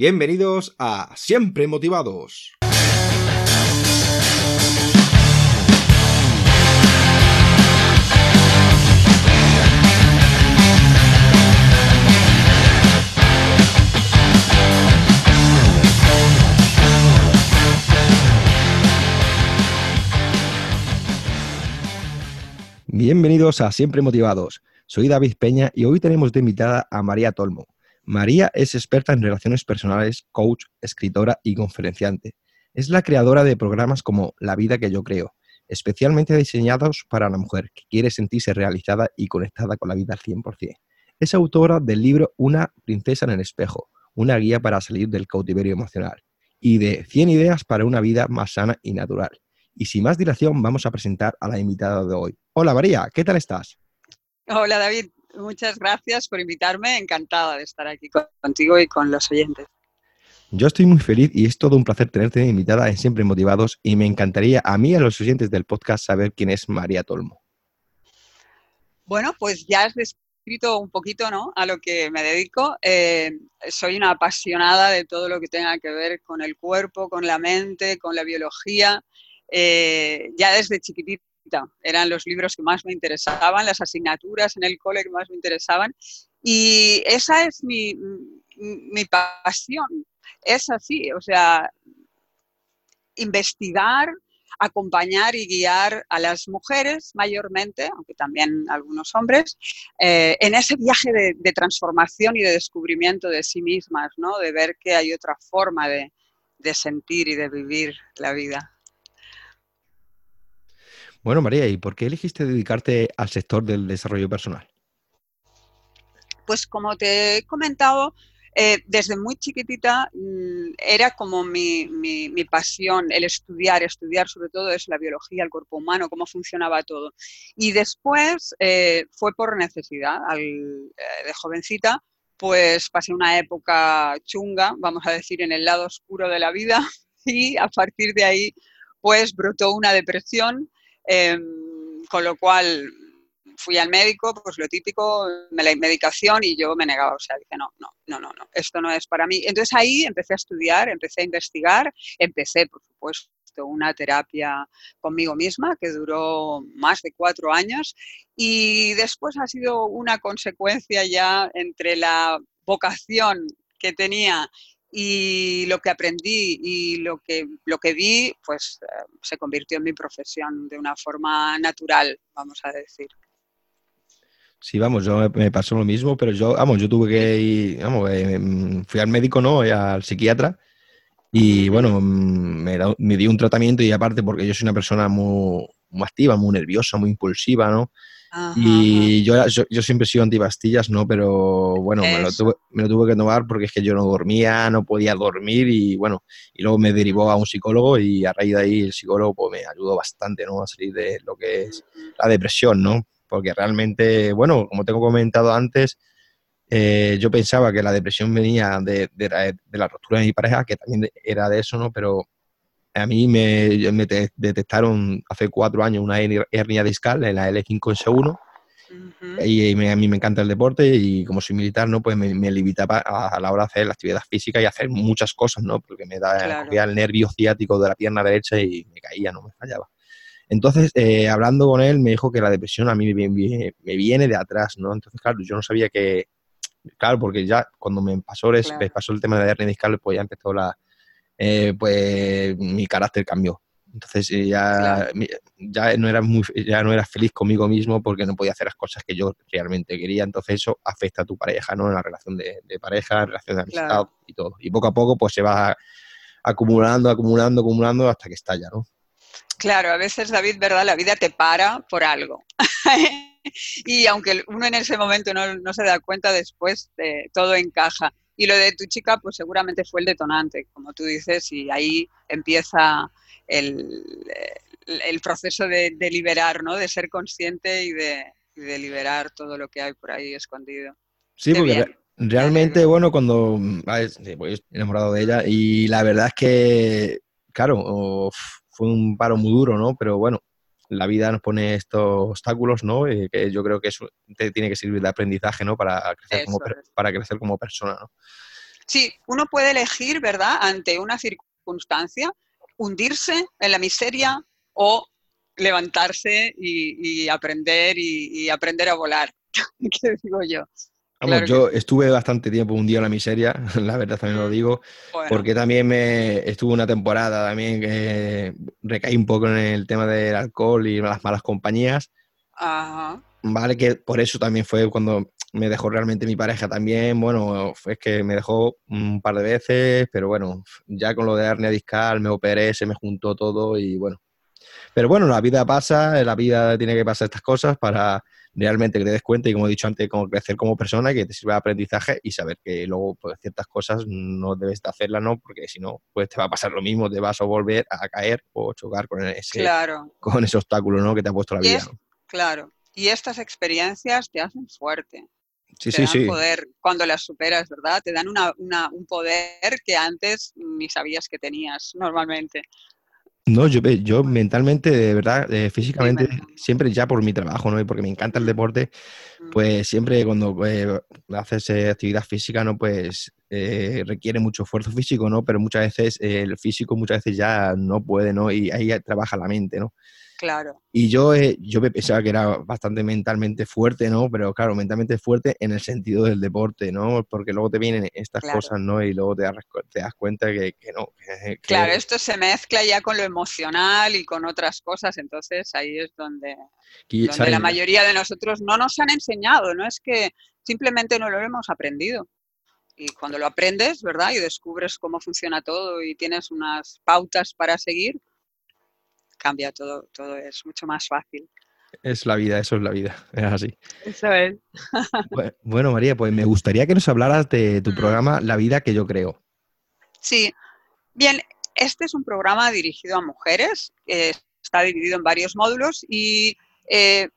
Bienvenidos a Siempre Motivados. Bienvenidos a Siempre Motivados. Soy David Peña y hoy tenemos de invitada a María Tolmo. María es experta en relaciones personales, coach, escritora y conferenciante. Es la creadora de programas como La vida que yo creo, especialmente diseñados para la mujer que quiere sentirse realizada y conectada con la vida al 100%. Es autora del libro Una princesa en el espejo, una guía para salir del cautiverio emocional, y de 100 ideas para una vida más sana y natural. Y sin más dilación, vamos a presentar a la invitada de hoy. Hola María, ¿qué tal estás? Hola David, muchas gracias por invitarme. Encantada de estar aquí contigo y con los oyentes. Yo estoy muy feliz y es todo un placer tenerte invitada en Siempre Motivados y me encantaría a mí y a los oyentes del podcast saber quién es María Tolmo. Bueno, pues ya has descrito un poquito ¿no? a lo que me dedico. Eh, soy una apasionada de todo lo que tenga que ver con el cuerpo, con la mente, con la biología. Eh, ya desde chiquitita eran los libros que más me interesaban, las asignaturas en el cole que más me interesaban. Y esa es mi, mi pasión. Es así, o sea, investigar, acompañar y guiar a las mujeres mayormente, aunque también algunos hombres, eh, en ese viaje de, de, transformación y de descubrimiento de sí mismas, ¿no? de ver que hay otra forma de, de sentir y de vivir la vida. Bueno, María, ¿y por qué elegiste dedicarte al sector del desarrollo personal? Pues como te he comentado, eh, desde muy chiquitita mmm, era como mi, mi, mi, pasión el estudiar, estudiar sobre todo es la biología, el cuerpo humano, cómo funcionaba todo. Y después eh, fue por necesidad, al, eh, de jovencita, pues pasé una época chunga, vamos a decir, en el lado oscuro de la vida y a partir de ahí pues brotó una depresión eh, con lo cual fui al médico, pues lo típico, me la medicación y yo me negaba, o sea, dije, no, no, no, no, no, esto no es para mí. Entonces ahí empecé a estudiar, empecé a investigar, empecé, por supuesto, una terapia conmigo misma que duró más de cuatro años y después ha sido una consecuencia ya entre la vocación que tenía y lo que aprendí y lo que, lo que vi, pues eh, se convirtió en mi profesión de una forma natural, vamos a decir. Sí, vamos, yo me pasó lo mismo, pero yo, vamos, yo tuve que ir, vamos, eh, fui al médico, ¿no? Al psiquiatra y bueno, me, da, me dio un tratamiento y aparte porque yo soy una persona muy, muy activa, muy nerviosa, muy impulsiva, ¿no? Ajá, y yo, yo, yo, siempre he sido antipastillas, ¿no? Pero bueno, me lo, tuve, me lo, tuve, que tomar porque es que yo no dormía, no podía dormir y bueno, y luego me derivó a un psicólogo y a raíz de ahí el psicólogo pues, me ayudó bastante, ¿no? A salir de lo que es la depresión, ¿no? Porque realmente, bueno, como tengo comentado antes, eh, yo pensaba que la depresión venía de, de, la, de la ruptura de mi pareja, que también era de eso, ¿no? Pero a mí me, me, detectaron hace cuatro años una hernia discal en la L5S1 uh -huh. y, me, a mí me encanta el deporte y como soy militar, ¿no? Pues me, me limitaba a, a, la hora de hacer la actividad física y hacer muchas cosas, ¿no? Porque me da claro. el nervio ciático de la pierna derecha y me caía, no me fallaba. Entonces, eh, hablando con él, me dijo que la depresión a mí me, me, me, viene de atrás, ¿no? Entonces, claro, yo no sabía que, claro, porque ya cuando me pasó, claro. me pasó el tema de la hernia discal, pues ya empezó la, eh, pues mi carácter cambió. Entonces eh, ya, ya, no era muy, ya no era feliz conmigo mismo porque no podía hacer las cosas que yo realmente quería. Entonces eso afecta a tu pareja, ¿no? En la relación de, de pareja, en relación de amistad claro. y todo. Y poco a poco pues se va acumulando, acumulando, acumulando hasta que estalla, ¿no? Claro, a veces, David, ¿verdad? La vida te para por algo. y aunque uno en ese momento no, no se da cuenta, después eh, todo encaja. Y lo de tu chica, pues seguramente fue el detonante, como tú dices, y ahí empieza el, el proceso de, de, liberar, ¿no? De ser consciente y de, de, liberar todo lo que hay por ahí escondido. Sí, Qué porque bien. realmente, bueno, cuando pues, enamorado de ella y la verdad es que, claro, fue un paro muy duro, ¿no? Pero bueno, la vida nos pone estos obstáculos, ¿no? Eh, que yo creo que eso te tiene que servir de aprendizaje, ¿no? Para crecer, como, para crecer como persona, ¿no? Sí, uno puede elegir, ¿verdad?, ante una circunstancia, hundirse en la miseria o levantarse y, aprender y, aprender a volar. ¿Qué digo yo? Vamos, yo estuve bastante tiempo un día en la miseria, la verdad también lo mm, digo, porque también me estuve una temporada también que recaí un poco en el tema del alcohol y las malas compañías. Ajá. Vale, que por eso también fue cuando me dejó realmente mi pareja también. Bueno, fue que me dejó un par de veces, pero bueno, ya con lo de hernia discal me operé, se me juntó todo y bueno. Pero bueno, la vida pasa, la vida tiene que pasar estas cosas para realmente que te des cuenta y como he dicho antes, como crecer como persona, que te sirva de aprendizaje y saber que luego pues, ciertas cosas no debes de hacerlas, ¿no? Porque si no, pues te va a pasar lo mismo, te vas a volver a caer o chocar con ese, con ese obstáculo, ¿no? Que te ha puesto la vida. Claro, y estas experiencias te hacen fuerte. Sí, te sí, dan poder cuando las superas, ¿verdad? Te dan un poder que antes ni sabías que tenías normalmente. No, yo, yo mentalmente, de verdad, eh, físicamente, siempre ya por mi trabajo, ¿no? Y porque me encanta el deporte, mm. pues siempre cuando eh, haces eh, actividad física, ¿no? Pues requiere mucho esfuerzo físico, ¿no? Pero muchas veces el físico muchas veces ya no puede, ¿no? Y ahí trabaja la mente, ¿no? Claro. Y yo, eh, yo pensaba que era bastante mentalmente fuerte, ¿no? Pero claro, mentalmente fuerte en el sentido del deporte, ¿no? Porque luego te vienen estas cosas, ¿no? Y luego te das, te das cuenta que, que no. Claro, esto se mezcla ya con lo emocional y con otras cosas, entonces ahí es donde, donde la mayoría de nosotros no nos han enseñado, no es que simplemente no lo hemos aprendido. Y cuando lo aprendes, ¿verdad? Y descubres cómo funciona todo y tienes unas pautas para seguir, cambia todo, todo es mucho más fácil. Es la vida, eso es la vida, es así. Eso es. bueno, María, pues me gustaría que nos hablaras de tu programa La vida que yo creo. Sí, bien, este es un programa dirigido a mujeres, está dividido en varios módulos y eh,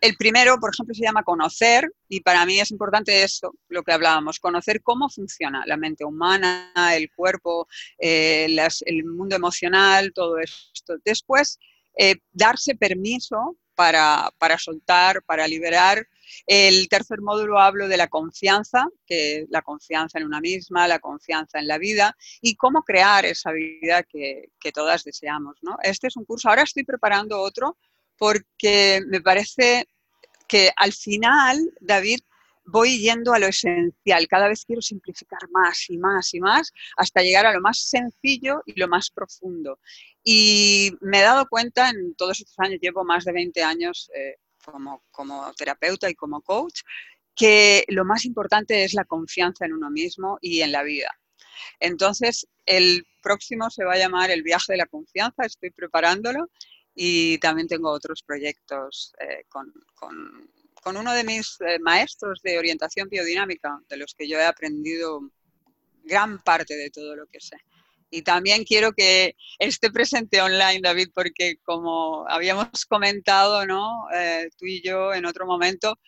el primero, por ejemplo, se llama conocer y para mí es importante eso, lo que hablábamos, conocer cómo funciona la mente humana, el cuerpo, eh, el mundo emocional, todo esto. Después, eh, darse permiso para, soltar, para liberar. El tercer módulo hablo de la confianza, que la confianza en una misma, la confianza en la vida y cómo crear esa vida que, que todas deseamos. ¿no? Este es un curso, ahora estoy preparando otro porque me parece que al final, David, voy yendo a lo esencial. Cada vez quiero simplificar más y más y más hasta llegar a lo más sencillo y lo más profundo. Y me he dado cuenta en todos estos años, llevo más de 20 años eh, como, como terapeuta y como coach, que lo más importante es la confianza en uno mismo y en la vida. Entonces, el próximo se va a llamar El viaje de la confianza, estoy preparándolo y también tengo otros proyectos eh, con, uno de mis eh, maestros de orientación biodinámica, de los que yo he aprendido gran parte de todo lo que sé. Y también quiero que esté presente online, David, porque como habíamos comentado, ¿no? Eh, tú y yo en otro momento,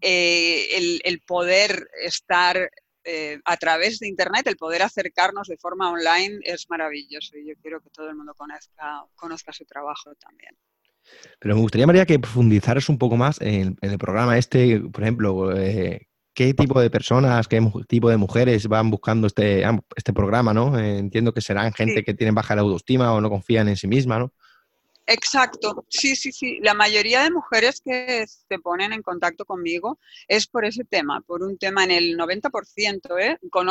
el, el, poder estar eh, a través de Internet, el poder acercarnos de forma online es maravilloso y yo quiero que todo el mundo conozca, conozca su trabajo también. Pero me gustaría, María, que profundizaras un poco más en, el programa este, por ejemplo, eh, qué tipo de personas, qué tipo de mujeres van buscando este, este programa, ¿no? Eh, entiendo que serán gente que tienen baja autoestima o no confían en sí misma, ¿no? Exacto, sí, sí, sí. La mayoría de mujeres que se ponen en contacto conmigo es por ese tema, por un tema en el 90%, ¿eh? con,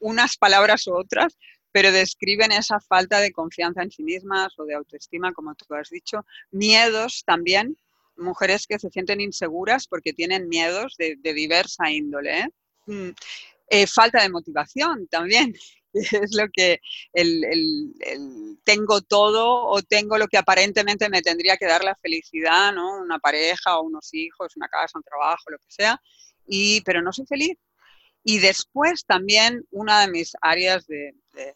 unas palabras u otras, pero describen esa falta de confianza en sí mismas o de autoestima, como tú has dicho. Miedos también, mujeres que se sienten inseguras porque tienen miedos de, diversa índole. ¿eh? Mm, eh, falta de motivación también. es lo que el, tengo todo o tengo lo que aparentemente me tendría que dar la felicidad, ¿no? Una pareja o unos hijos, una casa, un trabajo, lo que sea, y, pero no soy feliz. Y después también una de mis áreas de, de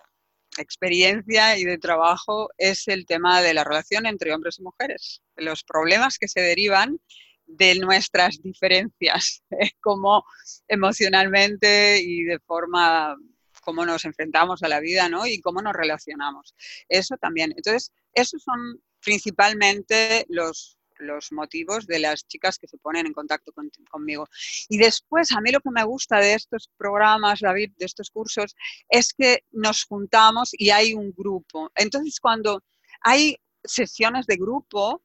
experiencia y de trabajo es el tema de la relación entre hombres y mujeres, los problemas que se derivan de nuestras diferencias, como emocionalmente y de forma cómo nos enfrentamos a la vida, ¿no? Y cómo nos relacionamos. Eso también. Entonces, esos son principalmente los, los motivos de las chicas que se ponen en contacto conmigo. Y después, a mí lo que me gusta de estos programas, David, de estos cursos, es que nos juntamos y hay un grupo. Entonces, cuando hay sesiones de grupo,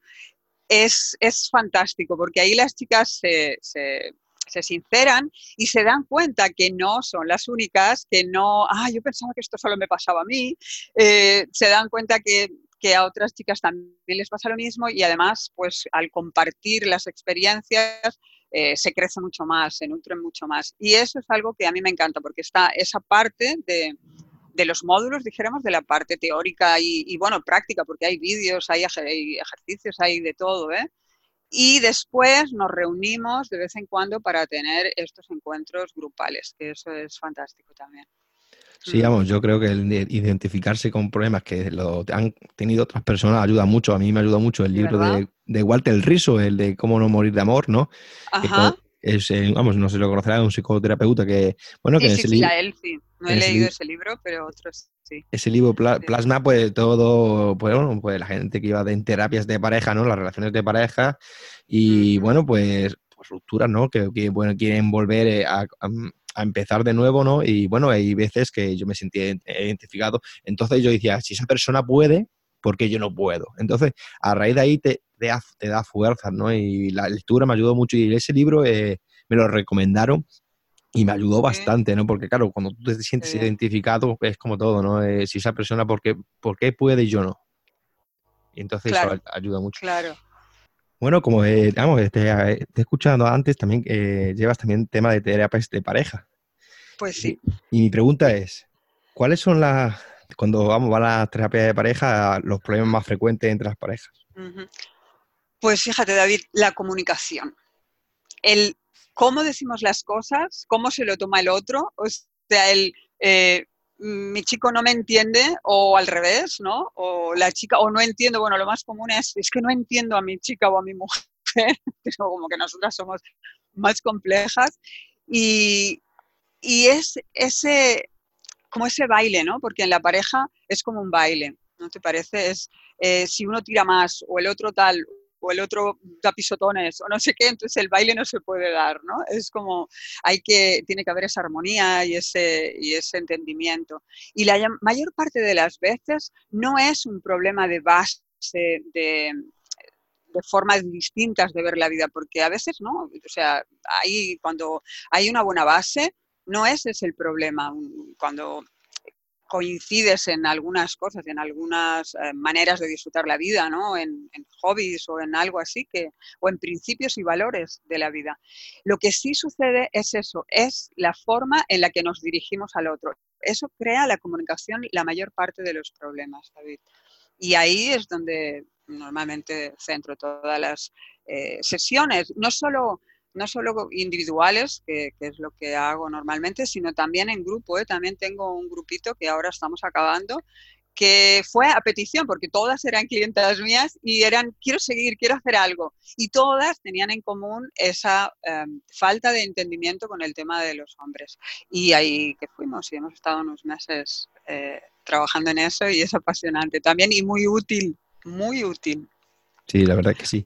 es, es fantástico, porque ahí las chicas se, se se sinceran y se dan cuenta que no son las únicas, que no, ah, yo pensaba que esto solo me pasaba a mí, eh, se dan cuenta que que a otras chicas también les pasa lo mismo y además, pues al compartir las experiencias, eh, se crece mucho más, se nutren mucho más. Y eso es algo que a mí me encanta porque está esa parte de, de los módulos, dijéramos, de la parte teórica y, bueno, práctica, porque hay vídeos, hay, hay, ejercicios, hay de todo, ¿eh? Y después nos reunimos de vez en cuando para tener estos encuentros grupales, que eso es fantástico también. Sí, vamos, yo creo que el identificarse con problemas que lo han tenido otras personas ayuda mucho. A mí me ayuda mucho el libro de, de, Walter Riso, el de Cómo no morir de amor, ¿no? Ajá. Es, vamos, no se lo conocerá, un psicoterapeuta que, bueno, que sí, sí, él sí. No he leído ese libro, pero otros sí. Ese libro plasma, pues, todo, pues, bueno, pues la gente que iba en terapias de pareja, ¿no? Las relaciones de pareja y, bueno, pues, pues rupturas, ¿no? Que, que bueno, quieren volver eh, a, a empezar de nuevo, ¿no? Y bueno, hay veces que yo me sentí identificado. Entonces yo decía, si esa persona puede, ¿por qué yo no puedo? Entonces, a raíz de ahí te, te, da, fuerza, ¿no? Y la lectura me ayudó mucho y ese libro eh, me lo recomendaron y me ayudó bastante, ¿no? Porque claro, cuando tú te sientes identificado, es como todo, ¿no? Eh, si esa persona, ¿por qué, ¿por qué puede y yo no? Y entonces eso ayuda mucho. Claro. Bueno, como eh, te, he escuchado antes, también eh, llevas también tema de terapias de pareja. Pues sí. Y, mi pregunta es, ¿cuáles son las, cuando vamos a la terapia de pareja, los problemas más frecuentes entre las parejas? Pues fíjate, David, la comunicación. El cómo decimos las cosas, cómo se lo toma el otro, o sea, el... Eh, mi chico no me entiende o al revés, ¿no? O la chica, o no entiendo, bueno, lo más común es, es que no entiendo a mi chica o a mi mujer, como que nosotras somos más complejas. Y, y es ese, como ese baile, ¿no? Porque en la pareja es como un baile, ¿no te parece? Es eh, si uno tira más o el otro tal, o el otro da pisotones o no sé qué, entonces el baile no se puede dar, ¿no? Es como, hay que, tiene que haber esa armonía y ese, y ese entendimiento. Y la mayor parte de las veces no es un problema de base, de, de formas distintas de ver la vida, porque a veces no, o sea, ahí cuando hay una buena base, no ese es el problema. Cuando coincides en algunas cosas, en algunas eh, maneras de disfrutar la vida, ¿no? En, hobbies o en algo así, que, o en principios y valores de la vida. Lo que sí sucede es eso, es la forma en la que nos dirigimos al otro. Eso crea la comunicación la mayor parte de los problemas, David. Y ahí es donde normalmente centro todas las eh, sesiones, no solo no solo individuales, que, es lo que hago normalmente, sino también en grupo. ¿eh? También tengo un grupito que ahora estamos acabando, que fue a petición, porque todas eran clientas mías y eran, quiero seguir, quiero hacer algo. Y todas tenían en común esa em, falta de entendimiento con el tema de los hombres. Y ahí que fuimos y hemos estado unos meses eh, trabajando en eso y es apasionante también y muy útil, muy útil. Sí, la verdad que sí.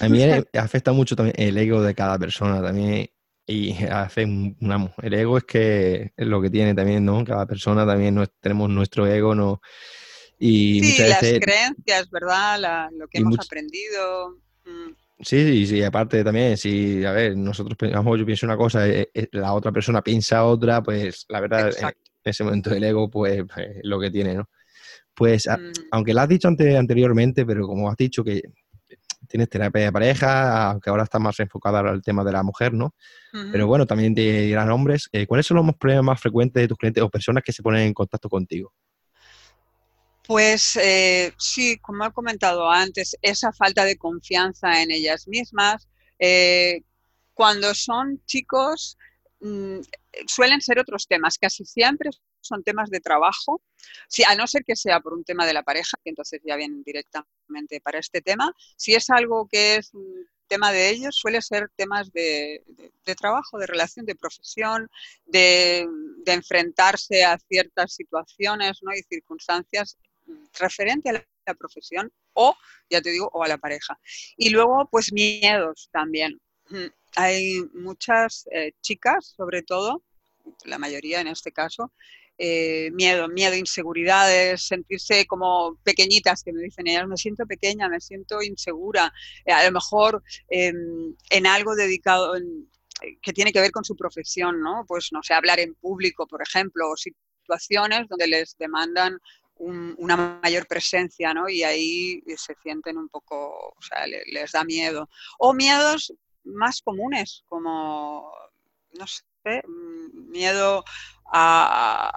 A mí afecta mucho también el ego de cada persona también y hace una, el ego es que es lo que tiene también, ¿no? Cada persona también tenemos nuestro ego, ¿no? Y sí, las creencias, ¿verdad? lo que hemos aprendido. Mm. Sí, sí, aparte también, si, a ver, nosotros pensamos, yo pienso una cosa, eh, eh, la otra persona piensa otra, pues la verdad, en ese momento el ego, pues, pues lo que tiene, ¿no? Pues, mm. aunque lo has dicho anteriormente, pero como has dicho que tienes terapia de pareja, aunque ahora está más enfocada al tema de la mujer, ¿no? Pero bueno, también te dirán hombres. Eh, ¿Cuáles son los problemas más frecuentes de tus clientes o personas que se ponen en contacto contigo? Pues eh, sí, como he comentado antes, esa falta de confianza en ellas mismas. Eh, cuando son chicos, mm, suelen ser otros temas, casi siempre son temas de trabajo, si, a no ser que sea por un tema de la pareja, que entonces ya vienen directamente para este tema. Si es algo que es un tema de ellos, suele ser temas de, trabajo, de relación, de profesión, de, enfrentarse a ciertas situaciones ¿no? y circunstancias referente a la la profesión o, ya te digo, o a la pareja. Y luego, pues miedos también. Hay muchas eh, chicas, sobre todo, la mayoría en este caso, eh, miedo, miedo, inseguridades, sentirse como pequeñitas, que me dicen ellas, me siento pequeña, me siento insegura, eh, a lo mejor em, en algo dedicado, que tiene que ver con su profesión, ¿no? Pues no sé, hablar en público, por ejemplo, o situaciones donde les demandan una mayor presencia, ¿no? Y ahí se sienten un poco, o sea, les da miedo. O miedos más comunes, como, no sé, mm, miedo a,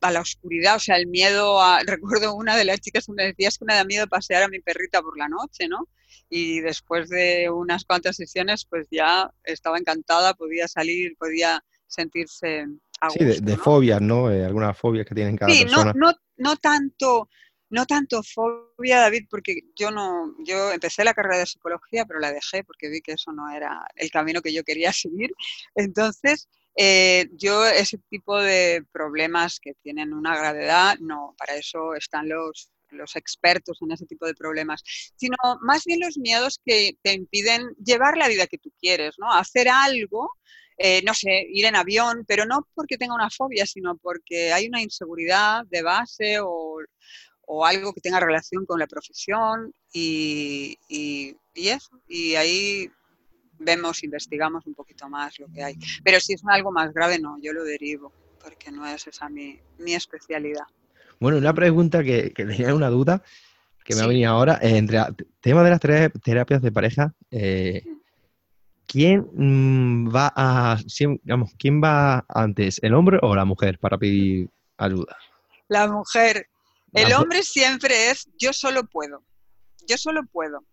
la oscuridad, o sea, el miedo a... Recuerdo una de las chicas que me decía es que me da miedo pasear a mi perrita por la noche, ¿no? Y después de unas cuantas sesiones, pues ya estaba encantada, podía salir, podía sentirse a gusto, Sí, de, fobias, ¿no? Eh, algunas fobias que tienen cada persona. No, no, no tanto no tanto fobia, David, porque yo no, yo empecé la carrera de psicología, pero la dejé porque vi que eso no era el camino que yo quería seguir. Entonces, eh, yo ese tipo de problemas que tienen una gravedad, no, para eso están los, los expertos en ese tipo de problemas, sino más bien los miedos que te impiden llevar la vida que tú quieres, ¿no? Hacer algo, eh, no sé, ir en avión, pero no porque tenga una fobia, sino porque hay una inseguridad de base o, o algo que tenga relación con la profesión y, y, y eso. Y ahí vemos, investigamos un poquito más lo que hay. Pero si es algo más grave, no, yo lo derivo, porque no es esa mi, especialidad. Bueno, una pregunta que, tenía una duda que me ha venido ahora. Eh, entre el tema de las terapias de pareja, eh, ¿quién mm, va a, digamos, quién va antes, el hombre o la mujer para pedir ayuda? La mujer. El hombre siempre es yo solo puedo. Yo solo puedo.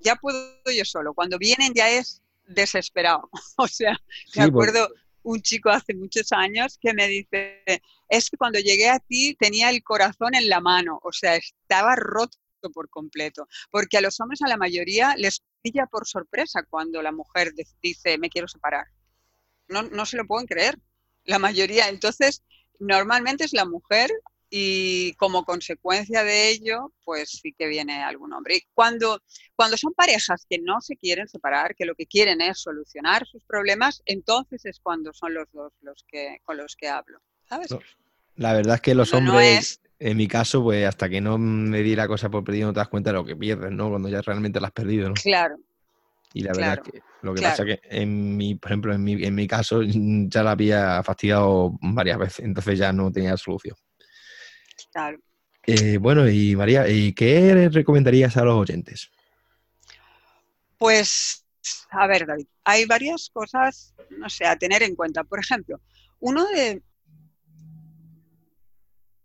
Ya puedo yo solo. Cuando vienen ya es desesperado. O sea, me acuerdo un chico hace muchos años que me dice, es que cuando llegué a ti tenía el corazón en la mano, o sea, estaba roto por completo, porque a los hombres a la mayoría les pilla por sorpresa cuando la mujer dice, me quiero separar. No, no se lo pueden creer, la mayoría. Entonces, normalmente es la mujer y como consecuencia de ello, pues sí que viene algún hombre. Y cuando, cuando son parejas que no se quieren separar, que lo que quieren es solucionar sus problemas, entonces es cuando son los dos los que, con los que hablo. ¿sabes? la verdad es que los hombres, en mi caso, pues hasta que no me di la cosa por perdido, no te das cuenta de lo que pierdes, ¿no? Cuando ya realmente la has perdido, ¿no? Claro. Y la verdad es que lo que pasa es que en mi, por ejemplo, en mi, en mi caso ya la había fastidiado varias veces, entonces ya no tenía solución. Eh, bueno, y María, ¿y qué recomendarías a los oyentes? Pues, a ver, David, hay varias cosas, no sé, a tener en cuenta. Por ejemplo, uno de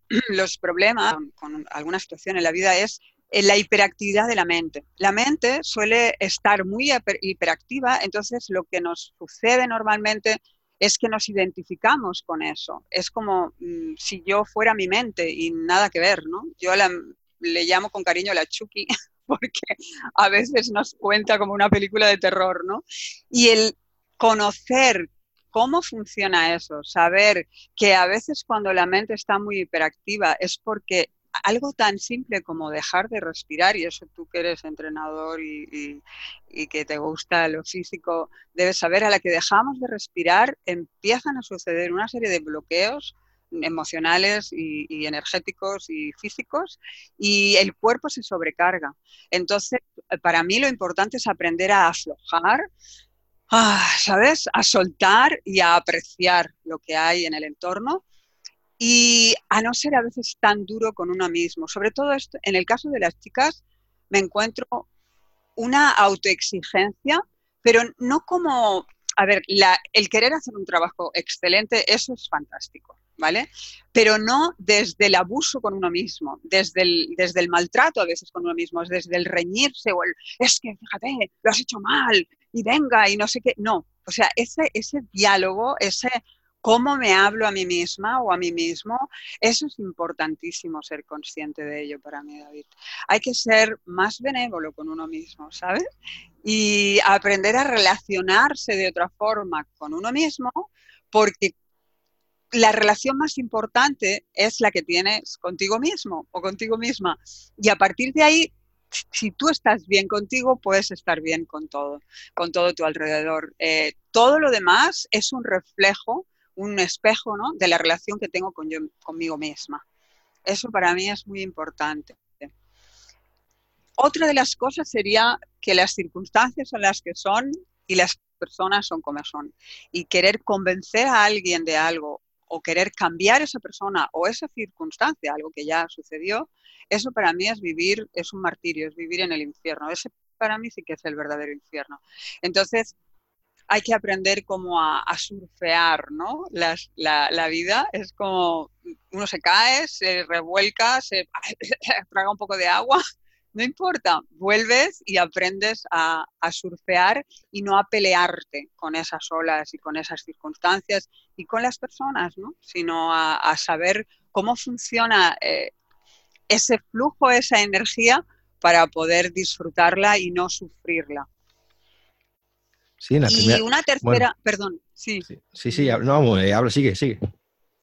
los problemas con alguna situación en la vida es la hiperactividad de la mente. La mente suele estar muy hiperactiva, entonces lo que nos sucede normalmente es que nos identificamos con eso. Es como mm, si yo fuera mi mente y nada que ver, ¿no? Yo le llamo con cariño la Chucky porque a veces nos cuenta como una película de terror, ¿no? Y el conocer cómo funciona eso, saber que a veces cuando la mente está muy hiperactiva es porque algo tan simple como dejar de respirar, y eso tú que eres entrenador y, que te gusta lo físico, debes saber, a la que dejamos de respirar empiezan a suceder una serie de bloqueos emocionales y, energéticos y físicos y el cuerpo se sobrecarga. Entonces, para mí lo importante es aprender a aflojar, ¿sabes? A soltar y a apreciar lo que hay en el entorno y a no ser a veces tan duro con uno mismo. Sobre todo esto, en el caso de las chicas me encuentro una autoexigencia, pero no como, a ver, el querer hacer un trabajo excelente, eso es fantástico, ¿vale? Pero no desde el abuso con uno mismo, desde el, desde el maltrato a veces con uno mismo, desde el reñirse o el, es que fíjate, lo has hecho mal y venga y no sé qué. No, o sea, ese, ese diálogo, ese cómo me hablo a mí misma o a mí mismo, eso es importantísimo ser consciente de ello para mí, David. Hay que ser más benévolo con uno mismo, ¿sabes? Y aprender a relacionarse de otra forma con uno mismo, porque la relación más importante es la que tienes contigo mismo o contigo misma. Y a partir de ahí, si tú estás bien contigo, puedes estar bien con todo, con todo tu alrededor. Eh, todo lo demás es un reflejo, un espejo ¿no? de la relación que tengo con yo, conmigo misma. Eso para mí es muy importante. Otra de las cosas sería que las circunstancias son las que son y las personas son como son. Y querer convencer a alguien de algo o querer cambiar esa persona o esa circunstancia, algo que ya sucedió, eso para mí es vivir, es un martirio, es vivir en el infierno. Ese para mí sí que es el verdadero infierno. Entonces, hay que aprender como a, surfear, ¿no? la, vida es como uno se cae, se revuelca, se traga un poco de agua no importa, vuelves y aprendes a, surfear y no a pelearte con esas olas y con esas circunstancias y con las personas, ¿no? sino a, saber cómo funciona eh, ese flujo, esa energía para poder disfrutarla y no sufrirla. Sí, la y una tercera, perdón, sí. Sí, sí, no, eh, habla, sigue, sigue.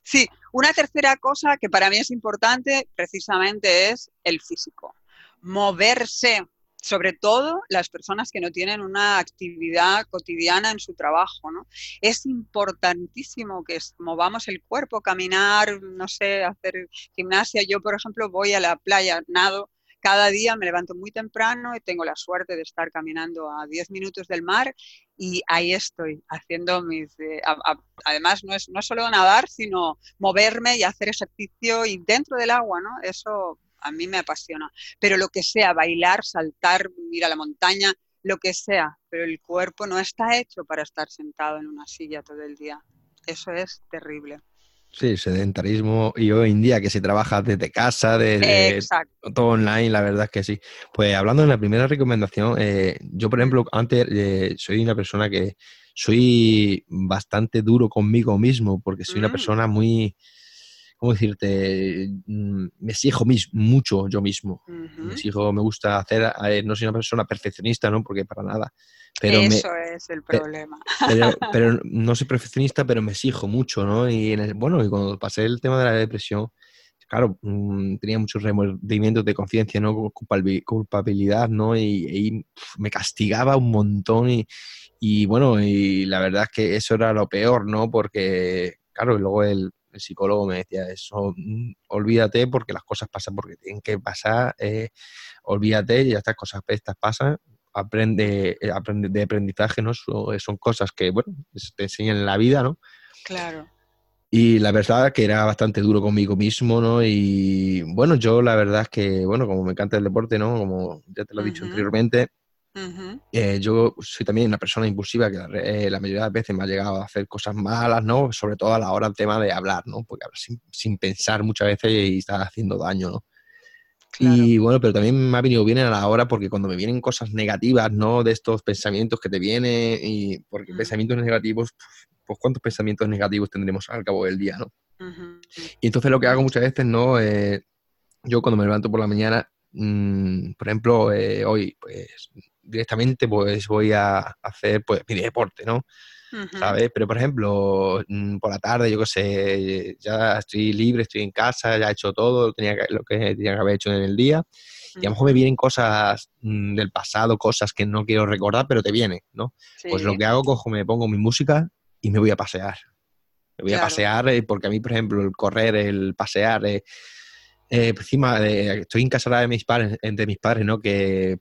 Sí, una tercera cosa que para mí es importante precisamente es el físico moverse, sobre todo las personas que no tienen una actividad cotidiana en su trabajo. ¿no? Es importantísimo que movamos el cuerpo, caminar, no sé, hacer gimnasia. Yo, por ejemplo, voy a la playa, nado. Cada día me levanto muy temprano y tengo la suerte de estar caminando a 10 minutos del mar y ahí estoy haciendo mis... Eh, además, no es, no solo nadar, sino moverme y hacer ejercicio y dentro del agua, ¿no? Eso a mí me apasiona. Pero lo que sea, bailar, saltar, ir a la montaña, lo que sea, pero el cuerpo no está hecho para estar sentado en una silla todo el día. Eso es terrible. Sí, sedentarismo y hoy en día que se trabaja desde casa, de todo online, la verdad es que sí. Pues hablando de la primera recomendación, eh, yo por ejemplo antes eh, soy una persona que soy bastante duro conmigo mismo porque soy una mm. persona muy, ¿cómo decirte? Mm, me exijo mucho yo mismo. Me exijo, me gusta hacer, no soy una persona perfeccionista, ¿no? Porque para nada. Pero Eso es el problema. Pero, no soy perfeccionista, pero me exijo mucho, ¿no? Y bueno, y cuando pasé el tema de la depresión, claro, mm, tenía muchos remordimientos de conciencia, ¿no? Culpabilidad, ¿no? Y, me castigaba un montón y, y bueno, y la verdad es que eso era lo peor, ¿no? Porque, claro, luego el el psicólogo me decía eso, mm, olvídate porque las cosas pasan porque tienen que pasar, eh, olvídate y estas cosas estas pasan, aprende, eh, aprende de aprendizaje, ¿no? Son, cosas que, bueno, te enseñan en la vida, ¿no? Claro. Y la verdad es que era bastante duro conmigo mismo, ¿no? Y bueno, yo la verdad es que, bueno, como me encanta el deporte, ¿no? Como ya te lo he dicho anteriormente, eh, yo soy también una persona impulsiva que eh, la mayoría de las veces me ha llegado a hacer cosas malas, ¿no? Sobre todo a la hora del tema de hablar, ¿no? Porque hablar sin, pensar muchas veces y está haciendo daño, ¿no? Y bueno, pero también me ha venido bien a la hora porque cuando me vienen cosas negativas, ¿no? De estos pensamientos que te vienen y porque mm. pensamientos negativos, pues cuántos pensamientos negativos tendremos al cabo del día, ¿no? Y entonces lo que hago muchas veces, ¿no? Eh, yo cuando me levanto por la mañana, mm, por ejemplo, hoy, pues directamente pues voy a hacer pues mi deporte, ¿no? ¿Sabes? Pero por ejemplo, mm, por la tarde, yo qué sé, ya estoy libre, estoy en casa, ya he hecho todo lo, tenía que, lo que tenía que haber hecho en el día. Y a lo mejor me vienen cosas mm, del pasado, cosas que no quiero recordar, pero te vienen, ¿no? Pues lo que hago, cojo, me pongo mi música y me voy a pasear. Me voy a pasear eh, porque a mí, por ejemplo, el correr, el pasear, eh, eh, encima de, estoy en casa de mis padres, de mis padres, ¿no? Que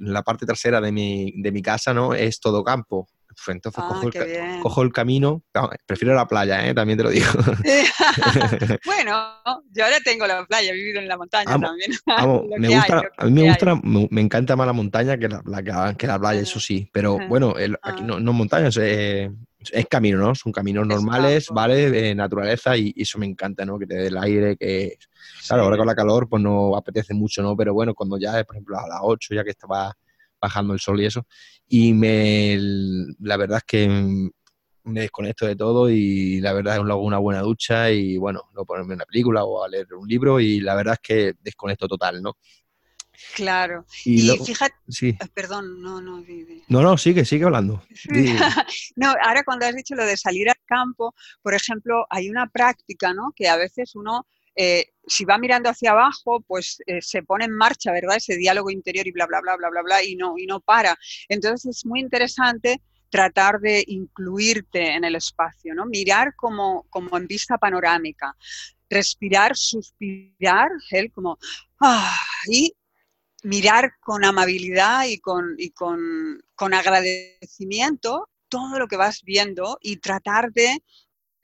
la parte trasera de mi, de mi casa, ¿no? Es todo campo. Entonces ah, cojo, el, cojo, el, camino, prefiero la playa, ¿eh? también te lo digo. bueno, yo ahora tengo la playa, he vivido en la montaña también. me gusta, a mí me gusta, me, encanta más la montaña que la, que la playa, eso sí, pero bueno, aquí ah. no, no montañas, eh, es camino, ¿no? Son caminos normales, ¿vale? De naturaleza y, eso me encanta, ¿no? Que te dé el aire, que... Claro, ahora con la calor pues no apetece mucho, ¿no? Pero bueno, cuando ya, por ejemplo, a las 8, ya que estaba bajando el sol y eso, y me... La verdad es que me desconecto de todo y la verdad es que hago una buena ducha y bueno, no ponerme una película o a leer un libro y la verdad es que desconecto total, ¿no? Claro. Y, fíjate, sí. Eh, perdón, no, no. No, no, sigue, sigue hablando. no, ahora cuando has dicho lo de salir al campo, por ejemplo, hay una práctica, ¿no? Que a veces uno eh, si va mirando hacia abajo, pues eh, se pone en marcha, ¿verdad? Ese diálogo interior y bla, bla, bla, bla, bla, bla, y no, y no para. Entonces es muy interesante tratar de incluirte en el espacio, ¿no? Mirar como, como en vista panorámica, respirar, suspirar, él como, ah, y mirar con amabilidad y con, y con, con agradecimiento todo lo que vas viendo y tratar de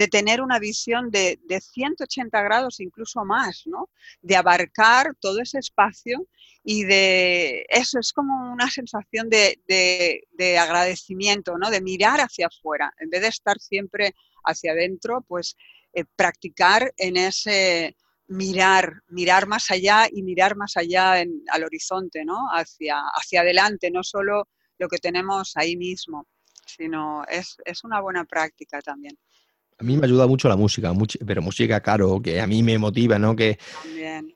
de tener una visión de, 180 grados, incluso más, ¿no? De abarcar todo ese espacio y de eso es como una sensación de, agradecimiento, ¿no? De mirar hacia afuera, en vez de estar siempre hacia adentro, pues eh, practicar en ese mirar, mirar más allá y mirar más allá al horizonte, ¿no? Hacia, hacia adelante, no solo lo que tenemos ahí mismo, sino es, es una buena práctica también. A mí me ayuda mucho la música, pero música, claro, que a mí me motiva, ¿no? Que,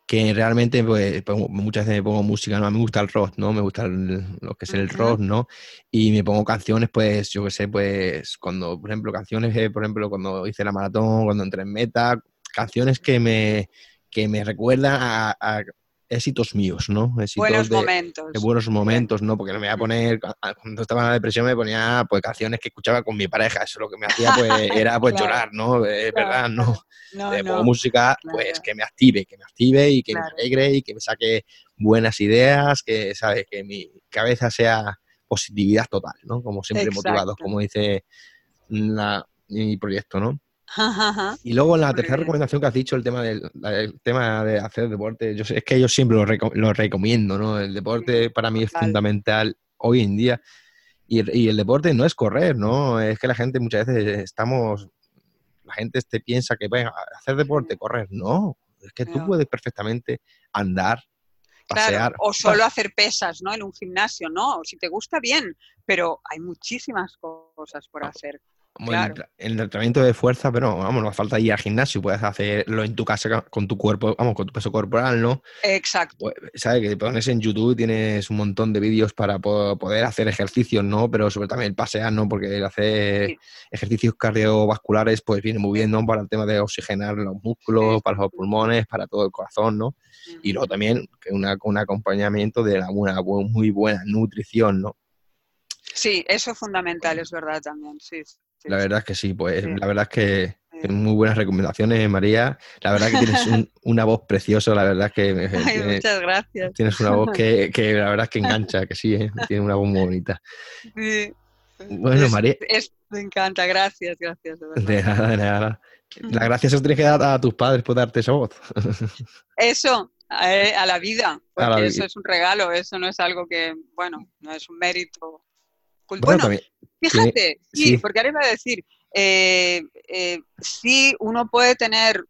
que realmente, pues, muchas veces me pongo música, ¿no? A mí me gusta el rock, ¿no? Me gusta lo que es el rock, ¿no? Y me pongo canciones, pues, yo qué sé, pues, cuando, por ejemplo, canciones, por ejemplo, cuando hice la maratón, cuando entré en meta, canciones que me, que me recuerdan a éxitos míos, ¿no? buenos momentos. De buenos momentos, ¿no? Porque no me voy a poner, cuando estaba en la depresión me ponía pues canciones que escuchaba con mi pareja, eso lo que me hacía pues era pues llorar, ¿no? Es verdad, no. no, música pues que me active, que me active y que me alegre y que me saque buenas ideas, que, ¿sabes? Que mi cabeza sea positividad total, ¿no? Como siempre motivados, como dice la, mi proyecto, ¿no? Y luego la tercera recomendación que has dicho, el tema, del, tema de hacer deporte, yo es que yo siempre lo, recomiendo, ¿no? El deporte para mí es fundamental hoy en día. Y, el deporte no es correr, ¿no? Es que la gente muchas veces estamos, la gente te piensa que bueno, hacer deporte, correr, no. Es que tú puedes perfectamente andar, pasear. o solo hacer pesas, ¿no? En un gimnasio, ¿no? Si te gusta bien, pero hay muchísimas cosas por hacer el, entrenamiento de fuerza, pero vamos, no hace falta ir al gimnasio, puedes hacerlo en tu casa con tu cuerpo, vamos, con tu peso corporal, ¿no? Exacto. Pues, Sabes que te pones en YouTube, tienes un montón de vídeos para poder hacer ejercicios, ¿no? Pero sobre también el pasear, ¿no? Porque el hacer ejercicios cardiovasculares, pues viene muy bien, ¿no? Para el tema de oxigenar los músculos, para los pulmones, para todo el corazón, ¿no? Y luego también una, un acompañamiento de una muy buena nutrición, ¿no? Sí, eso es fundamental, es verdad también, sí la verdad es que sí, pues la verdad es que muy buenas recomendaciones, María. La verdad que tienes una voz preciosa, la verdad es que... muchas gracias. Tienes una voz que, la verdad es que engancha, que sí, ¿eh? tiene una voz muy bonita. Sí. Bueno, María... me encanta, gracias, gracias. De, nada, de nada. La gracia se tienes que dar a tus padres por darte esa voz. Eso, a, la vida, porque eso es un regalo, eso no es algo que, bueno, no es un mérito bueno, fíjate, sí, porque ahora iba a decir, eh, eh, sí, uno puede tener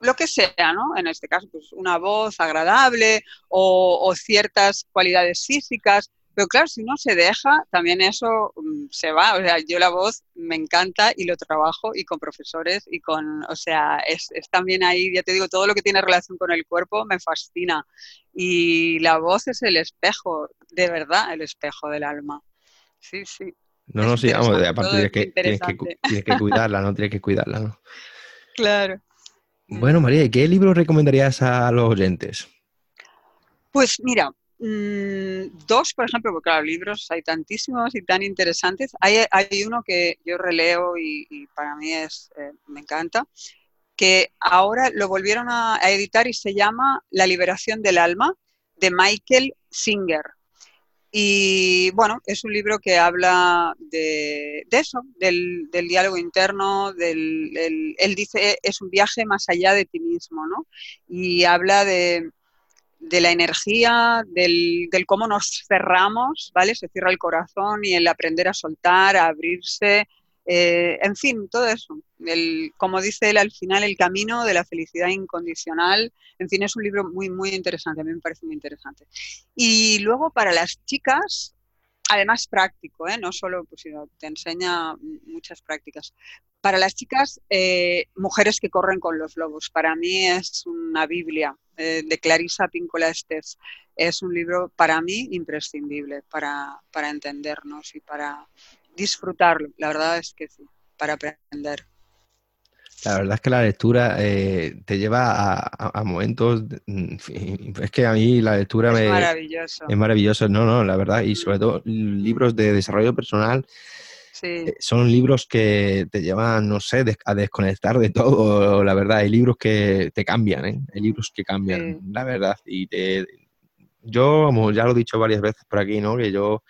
lo que sea, ¿no? En este caso, pues una voz agradable o, ciertas cualidades físicas, pero claro, si uno se deja, también eso mm, se va. O sea, yo la voz me encanta y lo trabajo y con profesores y con, o sea, es, es, también ahí, ya te digo, todo lo que tiene relación con el cuerpo me fascina. Y la voz es el espejo, de verdad, el espejo del alma sí, sí. No, no, sí, vamos, aparte tienes que, tienes que, que, cuidarla, ¿no? Tienes que cuidarla, ¿no? Claro. Bueno, María, ¿y qué libro recomendarías a los oyentes? Pues mira, mm, dos, por ejemplo, porque claro, libros hay tantísimos y tan interesantes. Hay, hay uno que yo releo y, para mí es, eh, me encanta, que ahora lo volvieron a editar y se llama La liberación del alma, de Michael Singer. Y bueno, es un libro que habla de, eso, del, diálogo interno, del, él dice es un viaje más allá de ti mismo, ¿no? Y habla de, la energía, del, del, cómo nos cerramos, ¿vale? Se cierra el corazón y el aprender a soltar, a abrirse, eh, en fin, todo eso. El, como dice él al final, el camino de la felicidad incondicional. En fin, es un libro muy, muy interesante, a mí me parece muy interesante. Y luego para las chicas, además práctico, ¿eh? no solo, pues te enseña muchas prácticas. Para las chicas, eh, mujeres que corren con los lobos, para mí es una Biblia. eh, de Clarissa Pincola Estés es un libro para mí imprescindible para, para entendernos y para disfrutarlo. La verdad es que sí, para aprender. La verdad es que la lectura eh, te lleva a, momentos. Mm, es que a mí la lectura es me. Maravilloso. Es maravilloso. No, no, la verdad. Y sobre todo libros de desarrollo personal. Eh, son libros que te llevan, no sé, a desconectar de todo, la verdad. Hay libros que te cambian, ¿eh? Hay libros que cambian, la verdad. Y te. Yo, como ya lo he dicho varias veces por aquí, ¿no? Que yo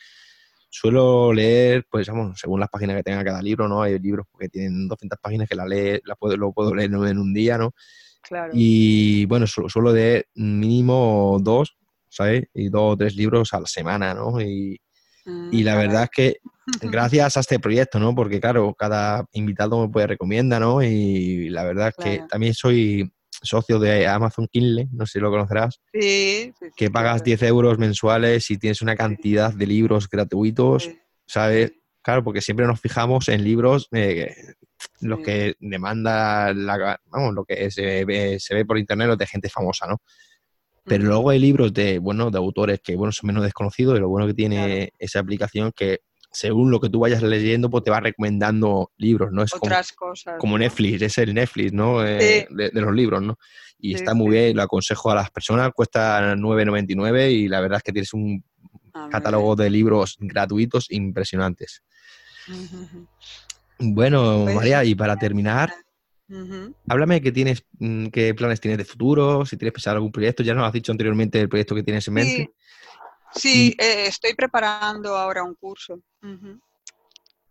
suelo leer, pues vamos, según las páginas que tenga cada libro, ¿no? Hay libros que tienen 200 páginas que la lee, la puedo, lo puedo leer en un día, ¿no? Claro. Y bueno, suelo, leer mínimo dos, ¿sabes? Y dos o tres libros a la semana, ¿no? Y, mm, y la verdad es que gracias a este proyecto, ¿no? Porque claro, cada invitado me puede recomienda, ¿no? Y la verdad es que también soy socio de Amazon Kindle, no sé si lo conocerás, sí, que pagas 10 euros mensuales y tienes una cantidad de libros gratuitos, ¿sabes? Claro, porque siempre nos fijamos en libros eh, los que demanda, la, vamos, lo que se ve, se ve por internet de gente famosa, ¿no? Pero luego hay libros de, bueno, de autores que, bueno, son menos desconocidos y lo bueno que tiene esa aplicación que según lo que tú vayas leyendo, pues te va recomendando libros, ¿no? Es Otras como, cosas. Como Netflix, es el Netflix, ¿no? Eh, de, los libros, ¿no? Y está muy bien, lo aconsejo a las personas, cuesta 9,99 y la verdad es que tienes un ah, catálogo de libros gratuitos impresionantes. Bueno, pues María, y para terminar, háblame qué tienes, mm, qué planes tienes de futuro, si tienes pensado algún proyecto, ya nos has dicho anteriormente el proyecto que tienes en mente. Sí, eh, estoy preparando ahora un curso.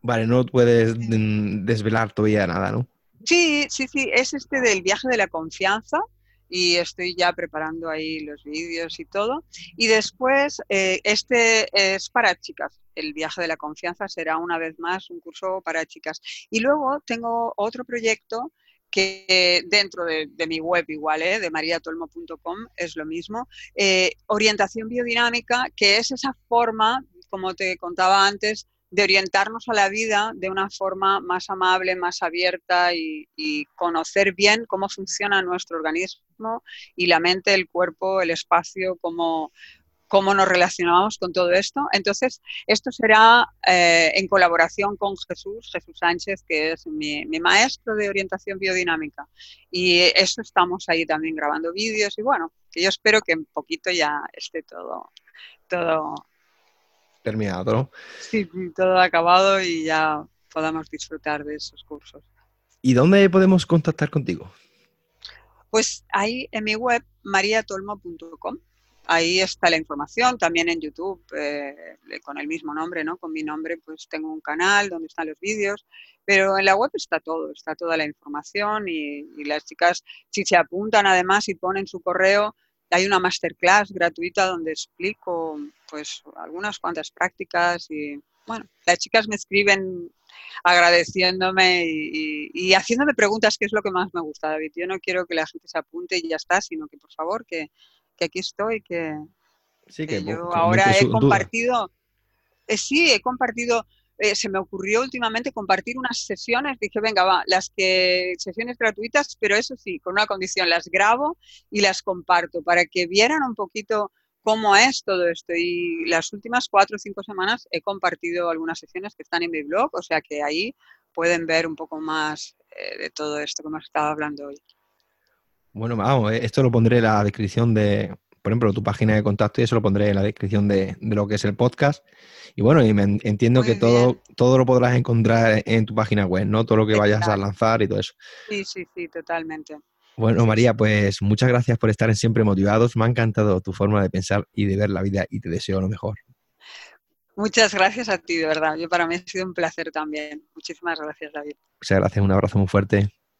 Vale, no puedes desvelar todavía nada, ¿no? Sí, sí, sí, es este del viaje de la confianza y estoy ya preparando ahí los vídeos y todo. Y después, eh, este es para chicas. El viaje de la confianza será una vez más un curso para chicas. Y luego tengo otro proyecto que dentro de, mi web igual, ¿eh? de mariatolmo.com, es lo mismo, eh, orientación biodinámica, que es esa forma, como te contaba antes, de orientarnos a la vida de una forma más amable, más abierta y, y, conocer bien cómo funciona nuestro organismo y la mente, el cuerpo, el espacio, cómo, cómo nos relacionamos con todo esto. Entonces, esto será eh, en colaboración con Jesús, Jesús Sánchez, que es mi, maestro de orientación biodinámica. Y eso estamos ahí también grabando vídeos y bueno, que yo espero que en poquito ya esté todo, todo terminado, ¿no? Sí, todo acabado y ya podamos disfrutar de esos cursos. ¿Y dónde podemos contactar contigo? Pues ahí en mi web, mariatolmo.com ahí está la información, también en YouTube eh, con el mismo nombre, ¿no? Con mi nombre pues tengo un canal donde están los vídeos, pero en la web está todo, está toda la información y, las chicas si se apuntan además y ponen su correo, hay una masterclass gratuita donde explico pues algunas cuantas prácticas y bueno, las chicas me escriben agradeciéndome y, y, haciéndome preguntas, que es lo que más me gusta, David. Yo no quiero que la gente se apunte y ya está, sino que por favor que, que aquí estoy, que, sí, que, yo ahora he compartido, eh, sí, he compartido, eh, se me ocurrió últimamente compartir unas sesiones, dije, venga, va, las que, sesiones gratuitas, pero eso sí, con una condición, las grabo y las comparto para que vieran un poquito cómo es todo esto. Y las últimas cuatro o cinco semanas he compartido algunas sesiones que están en mi blog, o sea que ahí pueden ver un poco más eh, de todo esto que hemos estado hablando hoy. Bueno, vamos, eh, esto lo pondré en la descripción de, por ejemplo, tu página de contacto y eso lo pondré en la descripción de, lo que es el podcast. Y bueno, y me, entiendo que todo, todo lo podrás encontrar en tu página web, ¿no? Todo lo que vayas a lanzar y todo eso. Sí, sí, sí, totalmente. Bueno, María, pues muchas gracias por estar en Siempre Motivados. Me ha encantado tu forma de pensar y de ver la vida y te deseo lo mejor. Muchas gracias a ti, de verdad. Yo para mí ha sido un placer también. Muchísimas gracias, David. Muchas gracias, un abrazo muy fuerte.